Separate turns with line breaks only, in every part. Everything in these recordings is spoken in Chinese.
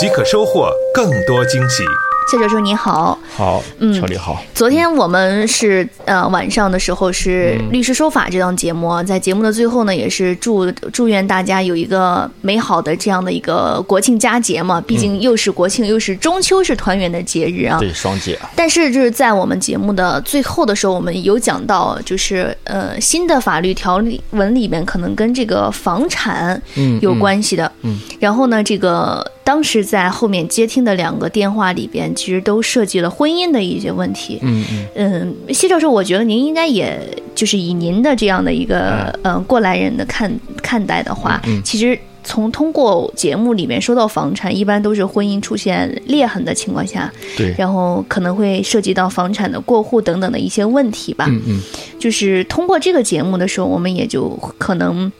即可收获更多惊喜。
谢教授你好，
好，
嗯
好，
昨天我们是呃晚上的时候是
嗯《
律师说法》这档节目，在节目的最后呢，也是祝祝愿大家有一个美好的这样的一个国庆佳节嘛，毕竟又是国庆，又是中秋，是团圆的节日啊。
对双节，
但是就是在我们节目的最后的时候，我们有讲到，就是呃新的法律条例文里面可能跟这个房产
嗯
有关系的。
嗯。
然后呢，这个当时在后面接听的两个电话里边，其实都涉及了婚姻的一些问题。
嗯嗯。
嗯，谢教授，我觉得您应该也就是以您的这样的一个嗯、呃过来人的看看待的话，
嗯
其实从通过节目里面说到房产，一般都是婚姻出现裂痕的情况下，
对，
然后可能会涉及到房产的过户等等的一些问题吧。
嗯嗯。
就是通过这个节目的时候，我们也就可能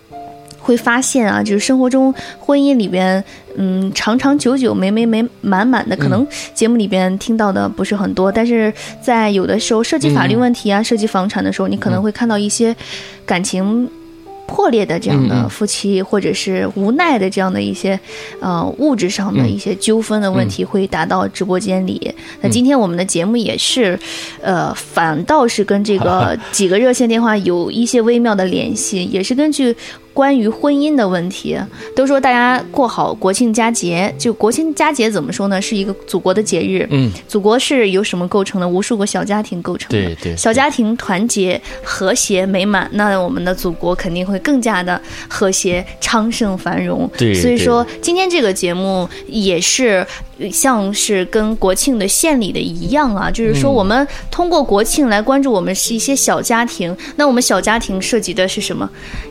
会发现啊，就是生活中婚姻里边，嗯，长长久久、美美美满满的，可能节目里边听到的不是很多，但是在有的时候涉及法律问题啊、涉及房产的时候，你可能会看到一些感情。破裂的这样的夫妻，或者是无奈的这样的一些，呃，物质上的一些纠纷的问题，会打到直播间里。那今天我们的节目也是，呃，反倒是跟这个 几个热线电话有一些微妙的联系，也是根据关于婚姻的问题。都说大家过好国庆佳节，就国庆佳节怎么说呢？是一个祖国的节日。
嗯，
祖国是由什么构成的？无数个小家庭构成的。
对对
小家庭团结、和谐、美满，那我们的祖国肯定会更加的和谐、昌盛、繁荣。
对
所以说今天这个节目也是呃像是跟国庆的献礼的一样啊，就是说我们通过国庆来关注我们是一些小家庭。那我们小家庭涉及的是什么？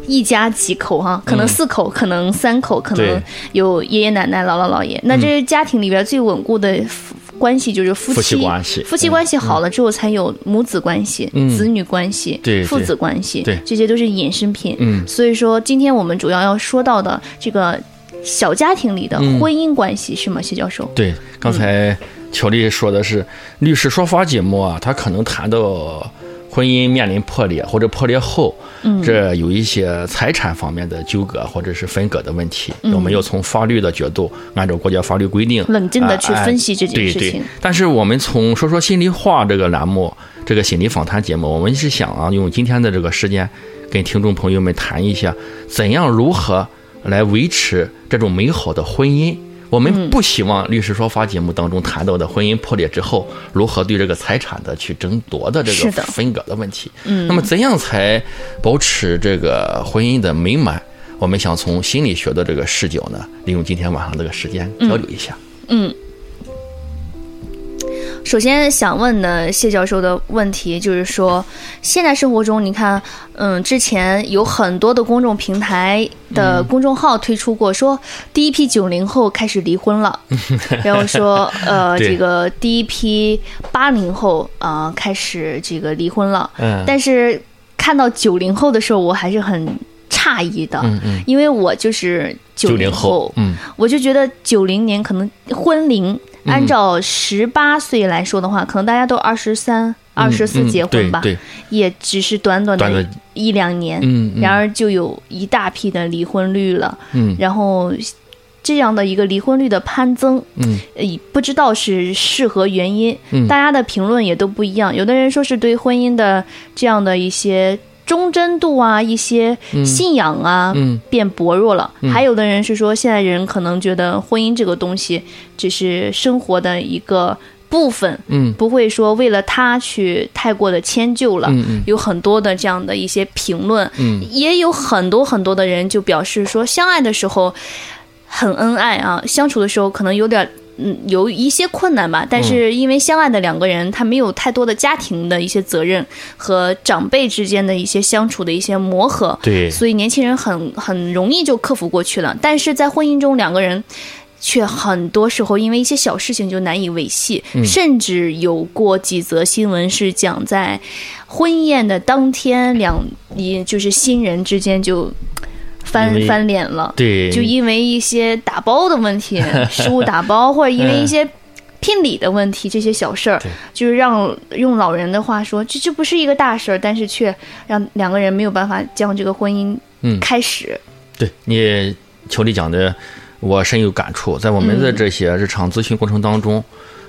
一家几口哈、可能四口，可能三口，可能有爷爷奶奶、姥姥姥爷。那这是家庭里边最稳固的夫关系就是夫
夫
妻
妻关系
夫妻关系好了之后，才有母子关系、
嗯。
子女关系、父子关系，
对。
这些都是衍生品。
嗯。
所以说，今天我们主要要说到的这个小家庭里的
嗯。
婚姻关系，是吗，谢教授？
对，刚才乔丽说的是律师说法节目啊，他可能谈到婚姻面临破裂或者破裂后，
嗯。
这有一些财产方面的纠葛或者是分割的问题，
嗯。
我们要从法律的角度，按照国家法律规定，
冷静的去
啊
分析这件事情。
对，但是我们从说说心里话这个栏目，这个心理访谈节目，我们是想啊，用今天的这个时间，跟听众朋友们谈一下，怎样如何来维持这种美好的婚姻。我
嗯
们不希望律师说法节目当中谈到的婚姻破裂之后，如何对这个财产的去争夺的这个分割的问题。
嗯
那么怎样才保持这个婚姻的美满？我们想从心理学的这个视角呢，利用今天晚上这个时间交流一下。
嗯。首先想问的谢教授的问题就是说，现在生活中，你看，嗯，之前有很多的公众平台的公众号推出过，说第一批九零后开始离婚了，然后说，呃，这个第一批八零后啊、呃开始这个离婚了，
嗯。
但是看到九零后的时候，我还是很诧异的，
嗯嗯，
因为我就是九零
九零后，嗯。
我就觉得九零年可能婚龄，按照十八岁来说的话，可能大家都二十三、二十四
嗯
结婚吧，
对对，
也只是短短的一两年，然而就有一大批的离婚率了，
嗯。
然后。这样的一个离婚率的攀增，
嗯。
呃，不知道是是何原因，
嗯。
大家的评论也都不一样。有的人说是对婚姻的这样的一些忠贞度啊，一些信仰啊，
嗯
变薄弱了。还有的人是说，现在人可能觉得婚姻这个东西只是生活的一个部分，
嗯
不会说为了他去太过的迁就了。
嗯嗯
有很多的这样的一些评论，
嗯
也有很多很多的人就表示说，相爱的时候很恩爱啊，相处的时候可能有点。嗯，有一些困难吧，但是因为相爱的两个人，他没有太多的家庭的一些责任和长辈之间的一些相处的一些磨合，
对。
所以年轻人很很容易就克服过去了。但是在婚姻中，两个人却很多时候因为一些小事情就难以维系，甚至有过几则新闻是讲在婚宴的当天，两一就是新人之间就翻翻脸了，
对，
就因为一些打包的问题，食物打包，或者因为一些聘礼的问题，这些小事儿
对，
就是让用老人的话说，这这不是一个大事儿，但是却让两个人没有办法将这个婚姻
嗯
开始。
对你球里讲的，我深有感触。在我们的这些日常咨询过程当中，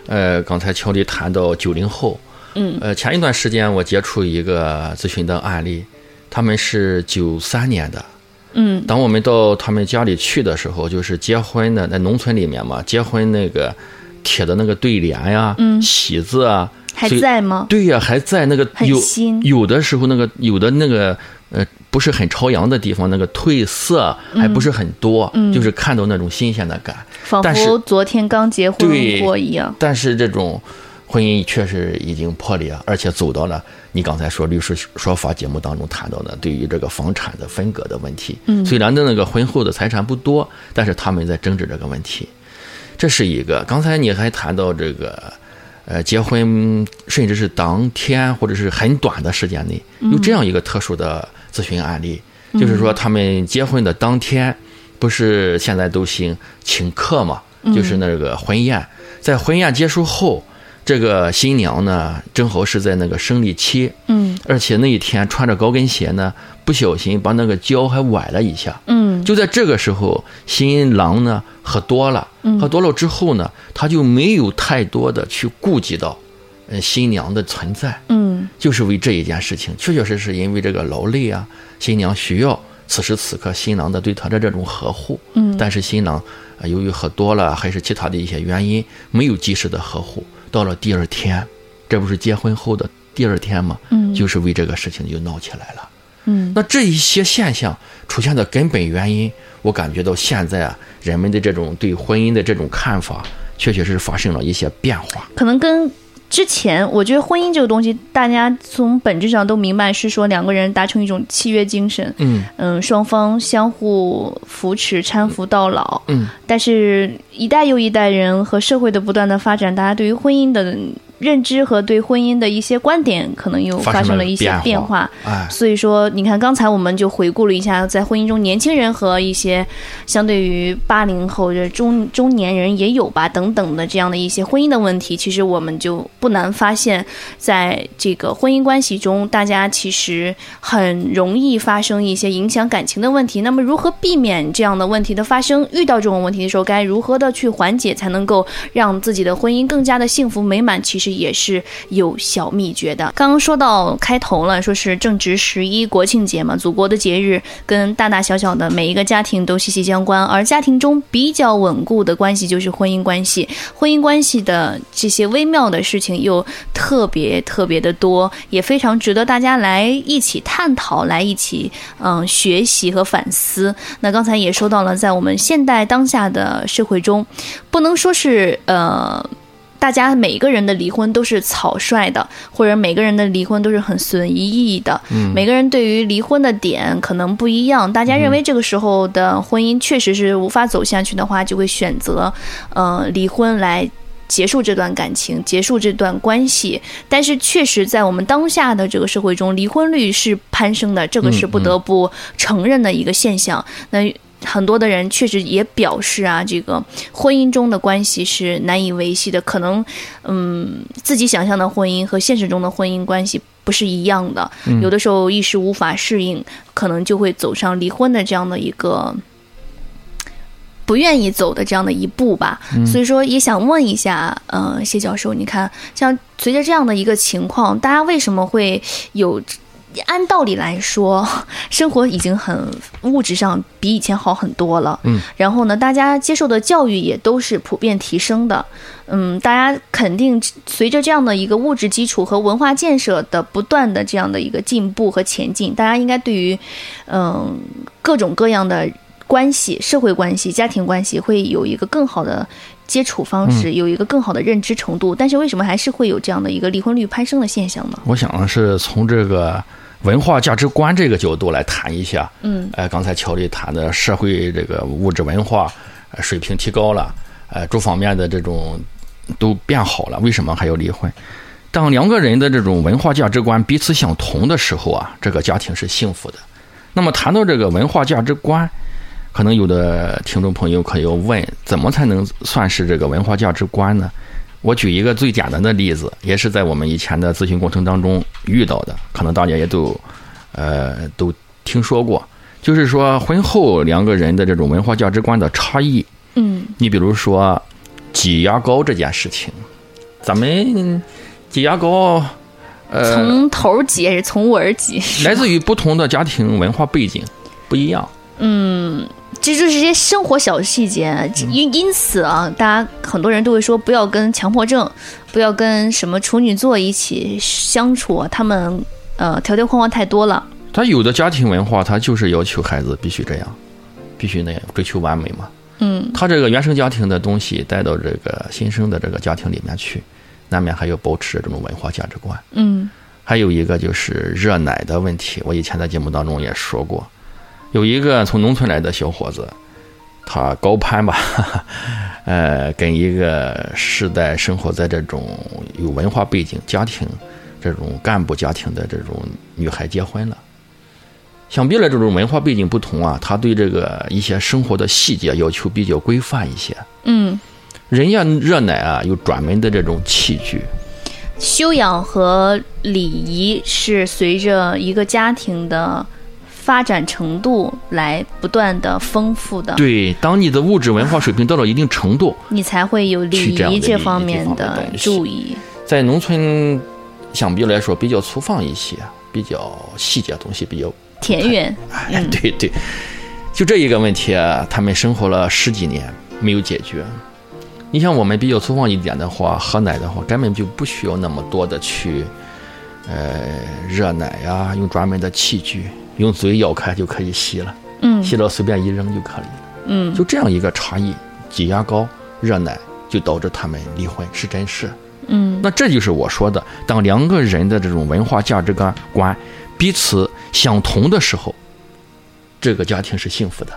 呃，刚才乔里谈到九零后，
嗯
呃，前一段时间我接触一个咨询的案例，他们是九三年的。
嗯
当我们到他们家里去的时候，就是结婚的，在农村里面嘛，结婚那个贴的那个对联呀、
嗯
喜字啊，
还在吗？
对呀、还在那个
很
有
新
有的时候那个有的那个呃不是很朝阳的地方，那个褪色还不是很多，就是看到那种新鲜的感。
仿
但是
佛昨天刚结婚
对
过一样。
但是这种婚姻确实已经破裂，而且走到了你刚才说律师说法节目当中谈到的对于这个房产的分割的问题。
嗯
虽然的那个婚后的财产不多，但是他们在争执这个问题，这是一个。刚才你还谈到这个。呃，结婚甚至是当天或者是很短的时间内，有这样一个特殊的咨询案例，就是说他们结婚的当天，不是现在都兴请客嘛，就是那个婚宴，在婚宴结束后，这个新娘呢正好是在那个生理期，
嗯。
而且那一天穿着高跟鞋呢，不小心把那个脚还崴了一下。
嗯。
就在这个时候，新郎呢喝多了，喝多了之后呢，他就没有太多的去顾及到，嗯，新娘的存在，
嗯。
就是为这一件事情，确确实实因为这个劳累啊，新娘需要此时此刻新郎的对她的这种呵护，
嗯。
但是新郎呃由于喝多了还是其他的一些原因，没有及时的呵护，到了第二天，这不是结婚后的第二天吗？
嗯
就是为这个事情就闹起来了。
嗯
那这一些现象出现的根本原因，我感觉到现在啊，人们的这种对婚姻的这种看法，确确实实发生了一些变化。
可能跟之前，我觉得婚姻这个东西，大家从本质上都明白是说两个人达成一种契约精神，
嗯
嗯，双方相互扶持、搀扶到老。
嗯，
但是，一代又一代人和社会的不断的发展，大家对于婚姻的认知和对婚姻的一些观点，可能又
发生了
一些
变
变化。
哎，
所以说，你看，刚才我们就回顾了一下，在婚姻中，年轻人和一些相对于八零后的中中年人也有吧，等等的这样的一些婚姻的问题，其实我们就不难发现，在这个婚姻关系中，大家其实很容易发生一些影响感情的问题。那么，如何避免这样的问题的发生？遇到这种问题的时候，该如何的去缓解，才能够让自己的婚姻更加的幸福美满？其实也是有小秘诀的。刚刚说到开头了，说是正值十一国庆节嘛，祖国的节日跟大大小小的每一个家庭都息息相关，而家庭中比较稳固的关系就是婚姻关系。婚姻关系的这些微妙的事情又特别特别的多，也非常值得大家来一起探讨，来一起嗯学习和反思。那刚才也说到了，在我们现代当下的社会中，不能说是呃。大家每个人的离婚都是草率的，或者每个人的离婚都是很损意义的。嗯，每个人对于离婚的点可能不一样。大家认为这个时候的婚姻确实是无法走下去的话，就会选择呃离婚来。结束这段感情，结束这段关系，但是确实在我们当下的这个社会中，离婚率是攀升的，这个是不得不承认的一个现象。那很多的人确实也表示啊，这个婚姻中的关系是难以维系的，可能嗯自己想象的婚姻和现实中的婚姻关系不是一样的，有的时候一时无法适应，可能就会走上离婚的这样的一个。不愿意走的这样的一步吧，所以说也想问一下，呃，谢教授，你看，像随着这样的一个情况，大家为什么会有？按道理来说，生活已经很物质上比以前好很多了。
嗯，
然后呢，大家接受的教育也都是普遍提升的。嗯，大家肯定随着这样的一个物质基础和文化建设的不断的这样的一个进步和前进，大家应该对于嗯各种各样的关系、社会关系、家庭关系会有一个更好的接触方式，有一个更好的认知程度。但是为什么还是会有这样的一个离婚率攀升的现象呢？
我想是从这个文化价值观这个角度来谈一下。
嗯
呃，刚才乔丽谈的社会这个物质文化，呃水平提高了，呃，诸方面的这种都变好了，为什么还要离婚？当两个人的这种文化价值观彼此相同的时候啊，这个家庭是幸福的。那么谈到这个文化价值观，可能有的听众朋友可要问，怎么才能算是这个文化价值观呢？我举一个最简单的例子，也是在我们以前的咨询过程当中遇到的，可能大家也都呃都听说过，就是说婚后两个人的这种文化价值观的差异。
嗯
你比如说挤牙膏这件事情，咱们挤牙膏，呃，
从头挤还是从尾挤？
来自于不同的家庭文化背景不一样。
嗯，这就是一些生活小细节，因因此啊，大家很多人都会说，不要跟强迫症，不要跟什么处女座一起相处啊，他们呃条条框框太多了。
他有的家庭文化，他就是要求孩子必须这样，必须那样，追求完美嘛。
嗯
他这个原生家庭的东西带到这个新生的这个家庭里面去，难免还要保持这种文化价值观。
嗯
还有一个就是热奶的问题，我以前在节目当中也说过，有一个从农村来的小伙子，他高攀吧，呃，跟一个世代生活在这种有文化背景家庭、这种干部家庭的这种女孩结婚了。想必了这种文化背景不同啊，他对这个一些生活的细节要求比较规范一些。
嗯，
人家热奶啊有专门的这种器具，
修养和礼仪是随着一个家庭的发展程度来不断的丰富的，
对，当你的物质文化水平到了一定程度，
你才会有礼仪这方面的注意。
在农村相比来说比较粗放一些，比较细节东西比较，
田园，
哎，
嗯。
对对，就这一个问题啊，他们生活了十几年没有解决。你像我们比较粗放一点的话，喝奶的话，根本就不需要那么多的去，呃，热奶呀、用专门的器具，用嘴咬开就可以吸了，
嗯
吸了随便一扔就可以了。
嗯
就这样一个差异，挤牙膏、热奶，就导致他们离婚，是真事。
嗯
那这就是我说的，当两个人的这种文化价值观观彼此相同的时候，这个家庭是幸福的，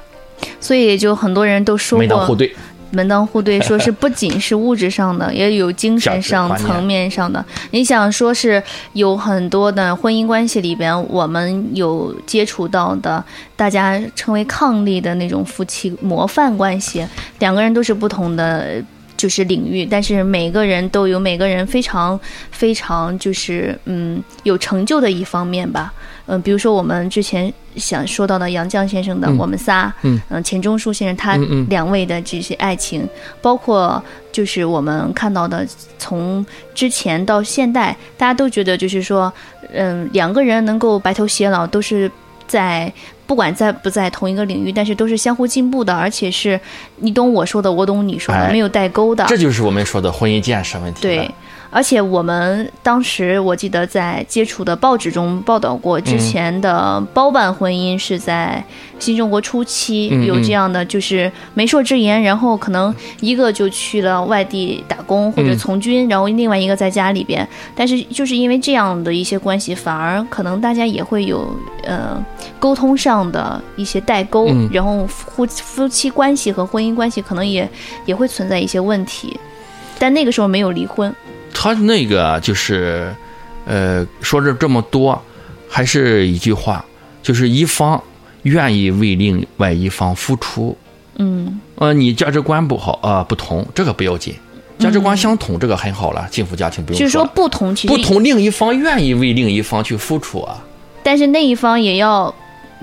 所以就很多人都说过
门当户对。
门当户对，说是不仅是物质上的，也有精神上层面上的。你想说是有很多的婚姻关系里边，我们有接触到的，大家称为伉俪的那种夫妻模范关系，两个人都是不同的。就是领域，但是每个人都有每个人非常非常就是嗯有成就的一方面吧，嗯、比如说我们之前想说到的杨绛先生的《
嗯。
我们仨》，
嗯。
钱钟书先生他两位的这些爱情，包括就是我们看到的，从之前到现代，大家都觉得就是说，嗯，两个人能够白头偕老，都是在不管在不在同一个领域，但是都是相互进步的，而且是你懂我说的，我懂你说的，
哎
没有代沟的。
这就是我们说的婚姻建设问题。
对，，而且我们当时我记得在接触的报纸中报道过，之前的包办婚姻是在新中国初期
嗯
有这样的，就是媒妁之言，然后可能一个就去了外地打工或者
嗯。
从军，然后另外一个在家里边，但是就是因为这样的一些关系，反而可能大家也会有呃沟通上的一些代沟，
嗯。
然后夫夫妻关系和婚姻关系可能也也会存在一些问题。但那个时候没有离婚，
他那个就是，呃，说着这么多，还是一句话，就是一方愿意为另外一方付出。
嗯
呃，你价值观不好啊、不同，这个不要紧，价值观相同，这个很好了，幸福家庭不用
就是说。不同，其实
不同，另一方愿意为另一方去付出啊。
但是那一方也要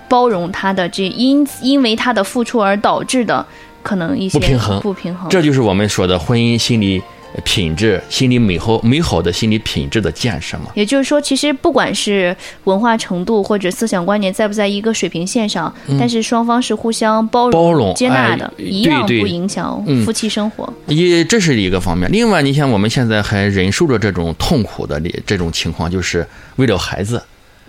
包容他的这因因为他的付出而导致的可能一些
不平衡
不平衡。
这就是我们说的婚姻心理品质、心理美好美好的心理品质的建设嘛。
也就是说，其实不管是文化程度或者思想观念在不在一个水平线上，但是双方是互相包容、
嗯包容
接纳的，
哎
一样不影响
嗯
夫妻生活。
也这是一个方面。另外，你像我们现在还忍受着这种痛苦的这种情况，就是为了孩子。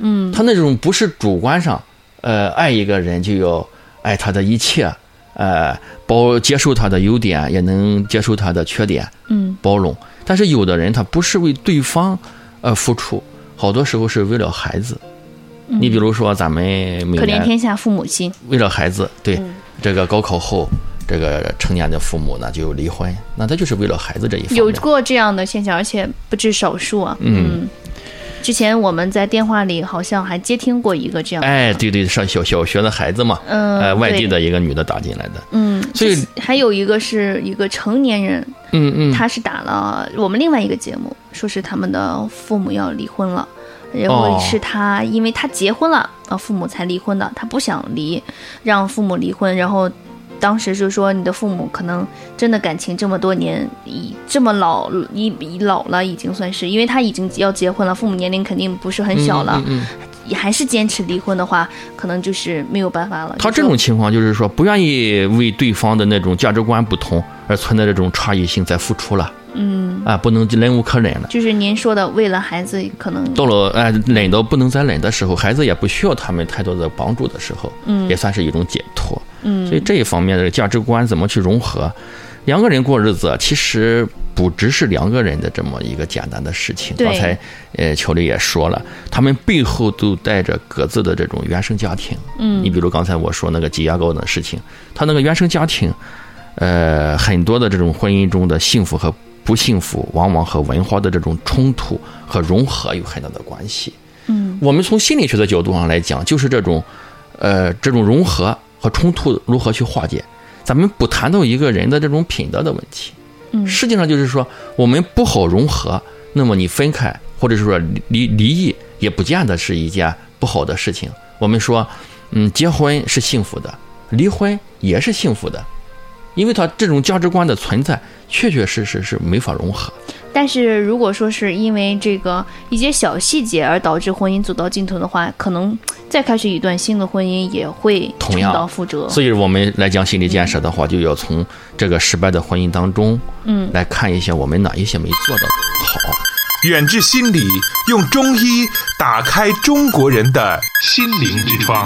嗯，
他那种不是主观上，呃，爱一个人就要爱他的一切，呃，包接受他的优点，也能接受他的缺点，
嗯，
包容。但是有的人他不是为对方，呃，付出，好多时候是为了孩子。
嗯
你比如说，咱们每
可怜天下父母心。
为了孩子，对、
嗯
这个高考后，这个成年的父母呢就离婚，那他就是为了孩子这一方面。
有过这样的现象，而且不止少数啊。
嗯
之前我们在电话里好像还接听过一个这样的，
哎，对对，上小小学的孩子嘛，
嗯
呃，外地的一个女的打进来的，
嗯，
所以
还有一个是一个成年人，
嗯嗯，
他是打了我们另外一个节目，说是他们的父母要离婚了，然后
哦。
是他因为他结婚了，啊，父母才离婚的，他不想离，让父母离婚，然后。当时就说你的父母可能真的感情这么多年，已这么老，已已老了，已经算是，因为他已经要结婚了，父母年龄肯定不是很小了，
嗯嗯嗯
也还是坚持离婚的话，可能就是没有办法了。
他这种情况就是说不愿意为对方的那种价值观不同而存在这种差异性在付出了，
嗯，
啊，不能忍无可忍了。
就是您说的，为了孩子，可能
到了哎忍到不能再忍的时候，孩子也不需要他们太多的帮助的时候，
嗯
也算是一种解脱。
嗯
所以这一方面的价值观怎么去融合，两个人过日子其实不只是两个人的这么一个简单的事情。刚才呃乔丽也说了，他们背后都带着各自的这种原生家庭。
嗯
你比如刚才我说那个挤牙膏的事情，他那个原生家庭，呃，很多的这种婚姻中的幸福和不幸福，往往和文化的这种冲突和融合有很大的关系。
嗯
我们从心理学的角度上来讲，就是这种，呃，这种融合和冲突如何去化解。咱们不谈到一个人的这种品德的问题，
嗯
实际上就是说，我们不好融合，那么你分开或者是说离离离异，也不见得是一件不好的事情。我们说，嗯，结婚是幸福的，离婚也是幸福的，因为他这种价值观的存在，确确实实是没法融合。
但是如果说是因为这个一些小细节而导致婚姻走到尽头的话，可能再开始一段新的婚姻也会重
同样
蹈覆辙。
所以我们来讲心理建设的话，就要从这个失败的婚姻当中，
嗯，
来看一下我们哪一些没做到好。
远志心理用中医打开中国人的心灵之窗。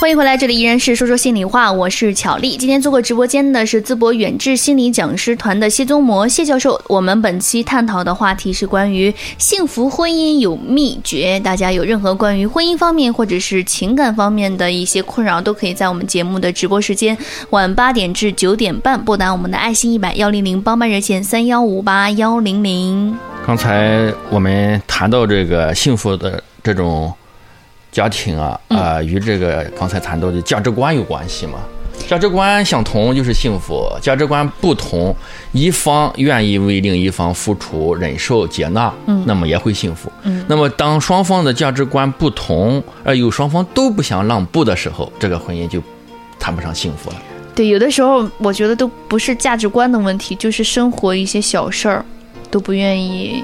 欢迎回来，这里依然是说说心里话，我是巧丽。今天做客直播间的是淄博远志心理讲师团的谢宗模谢教授。我们本期探讨的话题是关于幸福婚姻有秘诀，大家有任何关于婚姻方面或者是情感方面的一些困扰，都可以在我们节目的直播时间晚八点至九点半拨打我们的爱心一百幺零零帮办热线三幺五八幺零零。
刚才我们谈到这个幸福的这种家庭啊，啊、与这个刚才谈到的价值观有关系嘛？价值观相同就是幸福，价值观不同，一方愿意为另一方付出、忍受、接纳，嗯，那么也会幸福。嗯，那么当双方的价值观不同，而有双方都不想让步的时候，这个婚姻就谈不上幸福了。
对，有的时候我觉得都不是价值观的问题，就是生活一些小事儿都不愿意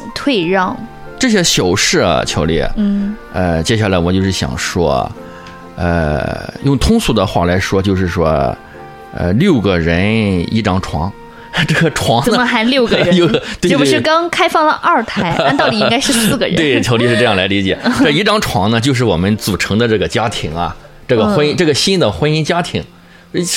嗯 退让。
这些小事啊，乔丽，
嗯。
呃，接下来我就是想说，呃，用通俗的话来说，就是说，呃，六个人一张床，这个床
怎么，还六个人？
有对
这不是刚开放了二胎，按道理应该是四个人。
对，乔丽是这样来理解，这一张床呢，就是我们组成的这个家庭啊，这个婚这个新的婚姻家庭，是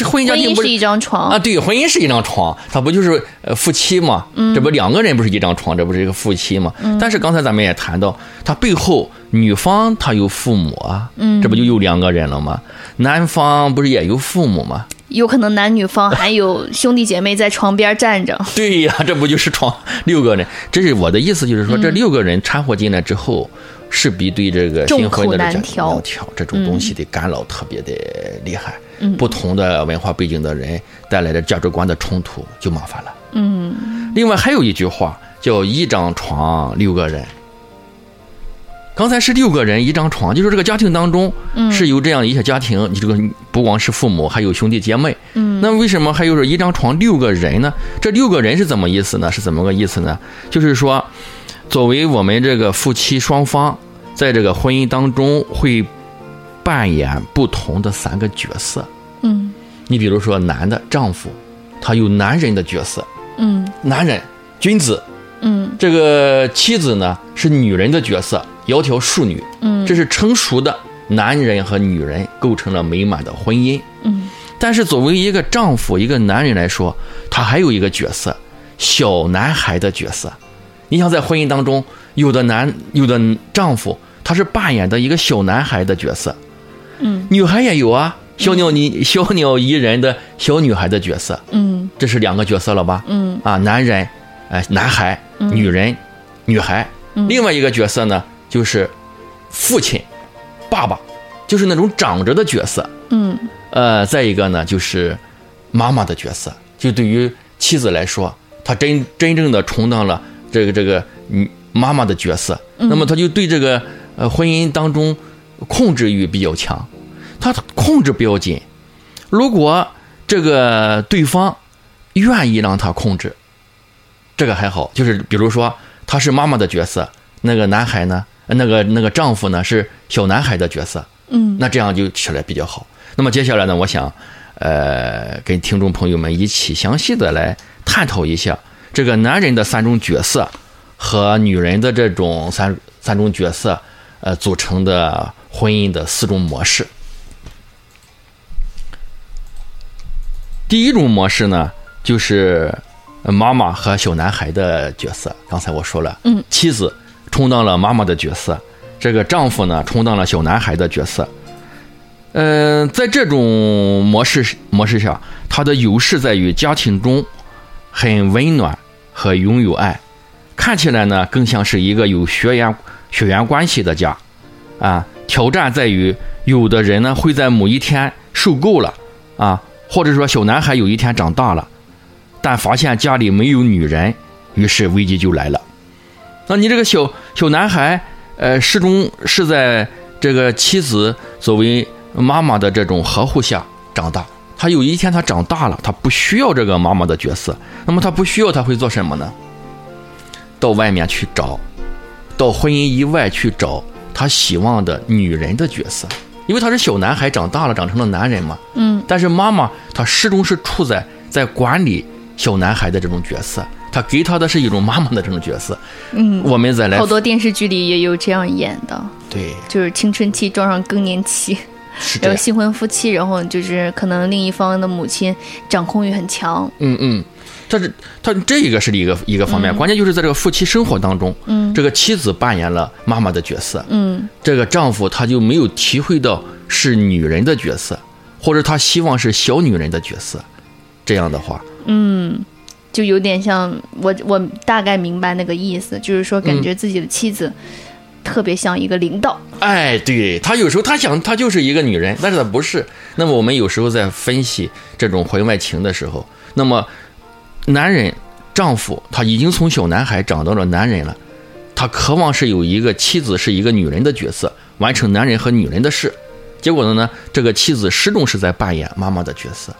婚姻家庭不是
是一张床
啊，对，婚姻是一张床，它不就是呃夫妻嘛？
嗯
这不两个人不是一张床，这不是一个夫妻嘛？但是刚才咱们也谈到，它背后女方她有父母啊，
嗯
这不就有两个人了吗？男方不是也有父母吗？
有可能男女方还有兄弟姐妹在床边站着。
对呀，这不就是床六个人？这是我的意思，就是说
嗯
这六个人掺和进来之后，势必对这个新婚的这家
众口难调
难调这种东西的干扰特别的厉害。
嗯
不同的文化背景的人带来的价值观的冲突就麻烦了。
嗯
另外还有一句话叫“一张床六个人”。刚才是六个人一张床，就是这个家庭当中
嗯
是有这样一些家庭，你这个不光是父母，还有兄弟姐妹。
嗯
那为什么还有说一张床六个人呢？这六个人是怎么意思呢？是怎么个意思呢？就是说，作为我们这个夫妻双方，在这个婚姻当中会扮演不同的三个角色。
嗯
你比如说，男的丈夫，他有男人的角色，
嗯
男人君子。
嗯。
这个妻子呢是女人的角色，窈窕淑女，
嗯。
这是成熟的男人和女人构成了美满的婚姻。
嗯。
但是作为一个丈夫，一个男人来说，他还有一个角色，小男孩的角色。你想在婚姻当中，有的男，有的丈夫，他是扮演的一个小男孩的角色，
嗯。
女孩也有啊，小鸟你 小鸟依人的小女孩的角色，
嗯。
这是两个角色了吧？
嗯。
啊，男人，哎、男孩，女人，女孩。另外一个角色呢，就是父亲、爸爸，就是那种长着的角色。
嗯
呃，再一个呢，就是妈妈的角色，就对于妻子来说，她真真正的充当了这个这个嗯妈妈的角色，那么她就对这个呃婚姻当中控制欲比较强，她控制不要紧，如果这个对方愿意让她控制，这个还好，就是比如说她是妈妈的角色，那个男孩呢，呃那个那个丈夫呢是小男孩的角色，
嗯
那这样就起来比较好。那么接下来呢，我想，呃，跟听众朋友们一起详细的来探讨一下这个男人的三种角色和女人的这种三三种角色，呃，组成的婚姻的四种模式。第一种模式呢，就是呃妈妈和小男孩的角色。刚才我说了，
嗯，
妻子充当了妈妈的角色，这个丈夫呢充当了小男孩的角色。嗯、在这种模式模式下，它的优势在于家庭中很温暖和拥有爱，看起来呢更像是一个有血缘血缘关系的家。啊，挑战在于有的人呢会在某一天受够了啊，或者说小男孩有一天长大了，但发现家里没有女人，于是危机就来了。那你这个小小男孩，呃，始终是在这个妻子作为妈妈的这种呵护下长大。他有一天他长大了，他不需要这个妈妈的角色，那么他不需要，他会做什么呢？到外面去找，到婚姻以外去找他希望的女人的角色，因为他是小男孩长大了，长成了男人嘛。
嗯
但是妈妈她始终是处在在管理小男孩的这种角色，他给他的是一种妈妈的这种角色。
嗯，
我们再来
好多电视剧里也有这样演的，
对，
就是青春期撞上更年期。然后新婚夫妻，然后就是可能另一方的母亲掌控欲很强，
嗯嗯，这是他这一个是一个一个方面，关键就是在这个夫妻生活当中，
嗯。
这个妻子扮演了妈妈的角色，
嗯。
这个丈夫他就没有体会到是女人的角色，或者他希望是小女人的角色。这样的话，
嗯，就有点像我我大概明白那个意思，就是说感觉自己的妻子特别像一个领导，
哎，对他有时候他想他就是一个女人，但是他不是。那么我们有时候在分析这种婚外情的时候，那么男人丈夫他已经从小男孩长到了男人了，他渴望是有一个妻子是一个女人的角色，完成男人和女人的事。结果呢呢，这个妻子始终是在扮演妈妈的角色，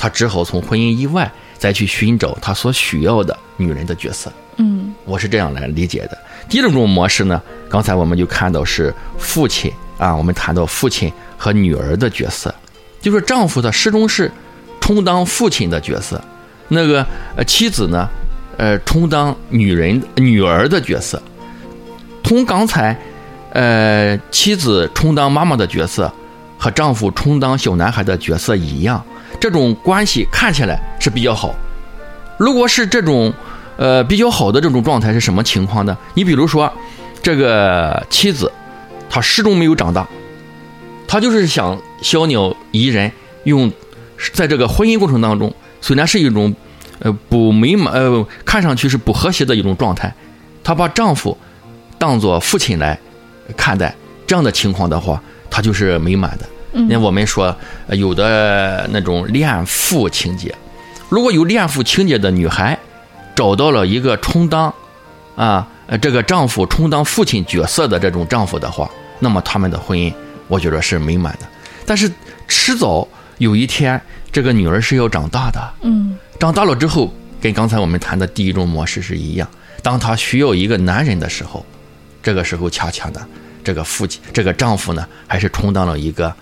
他只好从婚姻以外再去寻找他所需要的女人的角色。
嗯
我是这样来理解的。第二种模式呢，刚才我们就看到是父亲啊，我们谈到父亲和女儿的角色，就是丈夫他始终是充当父亲的角色，那个呃妻子呢，呃充当女人女儿的角色，同刚才呃妻子充当妈妈的角色和丈夫充当小男孩的角色一样，这种关系看起来是比较好。如果是这种呃比较好的这种状态是什么情况呢？你比如说，这个妻子她始终没有长大，她就是想小鸟依人，用在这个婚姻过程当中，虽然是一种呃不美满呃看上去是不和谐的一种状态，她把丈夫当做父亲来看待，这样的情况的话，她就是美满的。那我们说呃有的那种恋父情节，如果有恋父情节的女孩，找到了一个充当啊呃这个丈夫充当父亲角色的这种丈夫的话，那么他们的婚姻，我觉得是美满的。但是迟早有一天，这个女儿是要长大的，
嗯
长大了之后，跟刚才我们谈的第一种模式是一样。当她需要一个男人的时候，这个时候恰恰呢，这个父亲，这个丈夫呢，还是充当了一个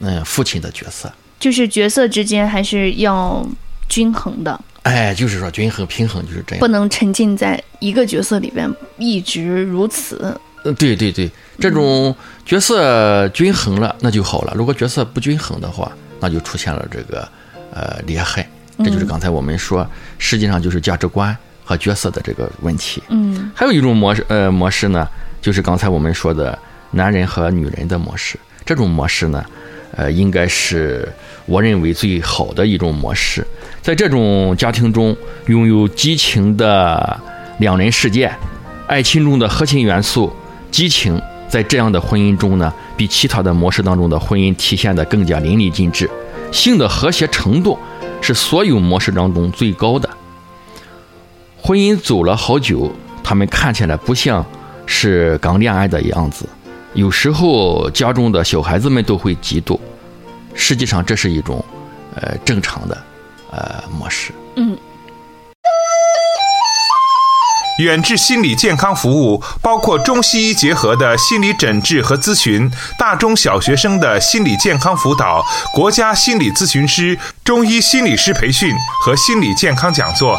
嗯父亲的角色。
就是角色之间还是要均衡的，
哎，就是说均衡平衡就是这样
不。能沉浸在一个角色里边一直如此。
嗯，对对对，这种角色均衡了，那就好了。如果角色不均衡的话，那就出现了这个呃裂痕。这就是刚才我们说，实际上就是价值观和角色的这个问题。
嗯
还有一种模式，呃，模式呢，就是刚才我们说的男人和女人的模式。这种模式呢，呃，应该是我认为最好的一种模式。在这种家庭中，拥有激情的两人世界，爱情中的核心元素激情，在这样的婚姻中呢，比其他的模式当中的婚姻体现的更加淋漓尽致。性的和谐程度是所有模式当中最高的。婚姻走了好久，他们看起来不像是刚恋爱的样子。有时候家中的小孩子们都会嫉妒，实际上这是一种呃正常的呃模式。
嗯。
远志心理健康服务包括中西医结合的心理诊治和咨询，大中小学生的心理健康辅导，国家心理咨询师、中医心理师培训和心理健康讲座。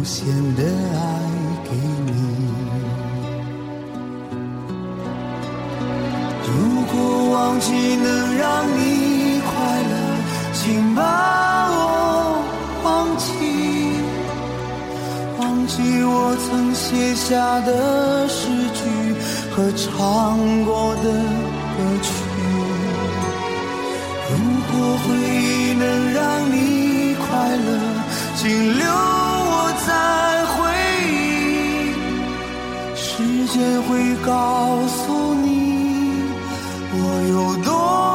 无限的爱给你。如果忘记能让你快乐，请把我忘记。忘记我曾写下的诗句和唱过的歌曲。如果回忆能让你快乐，请留。在回忆时间会告诉你我有多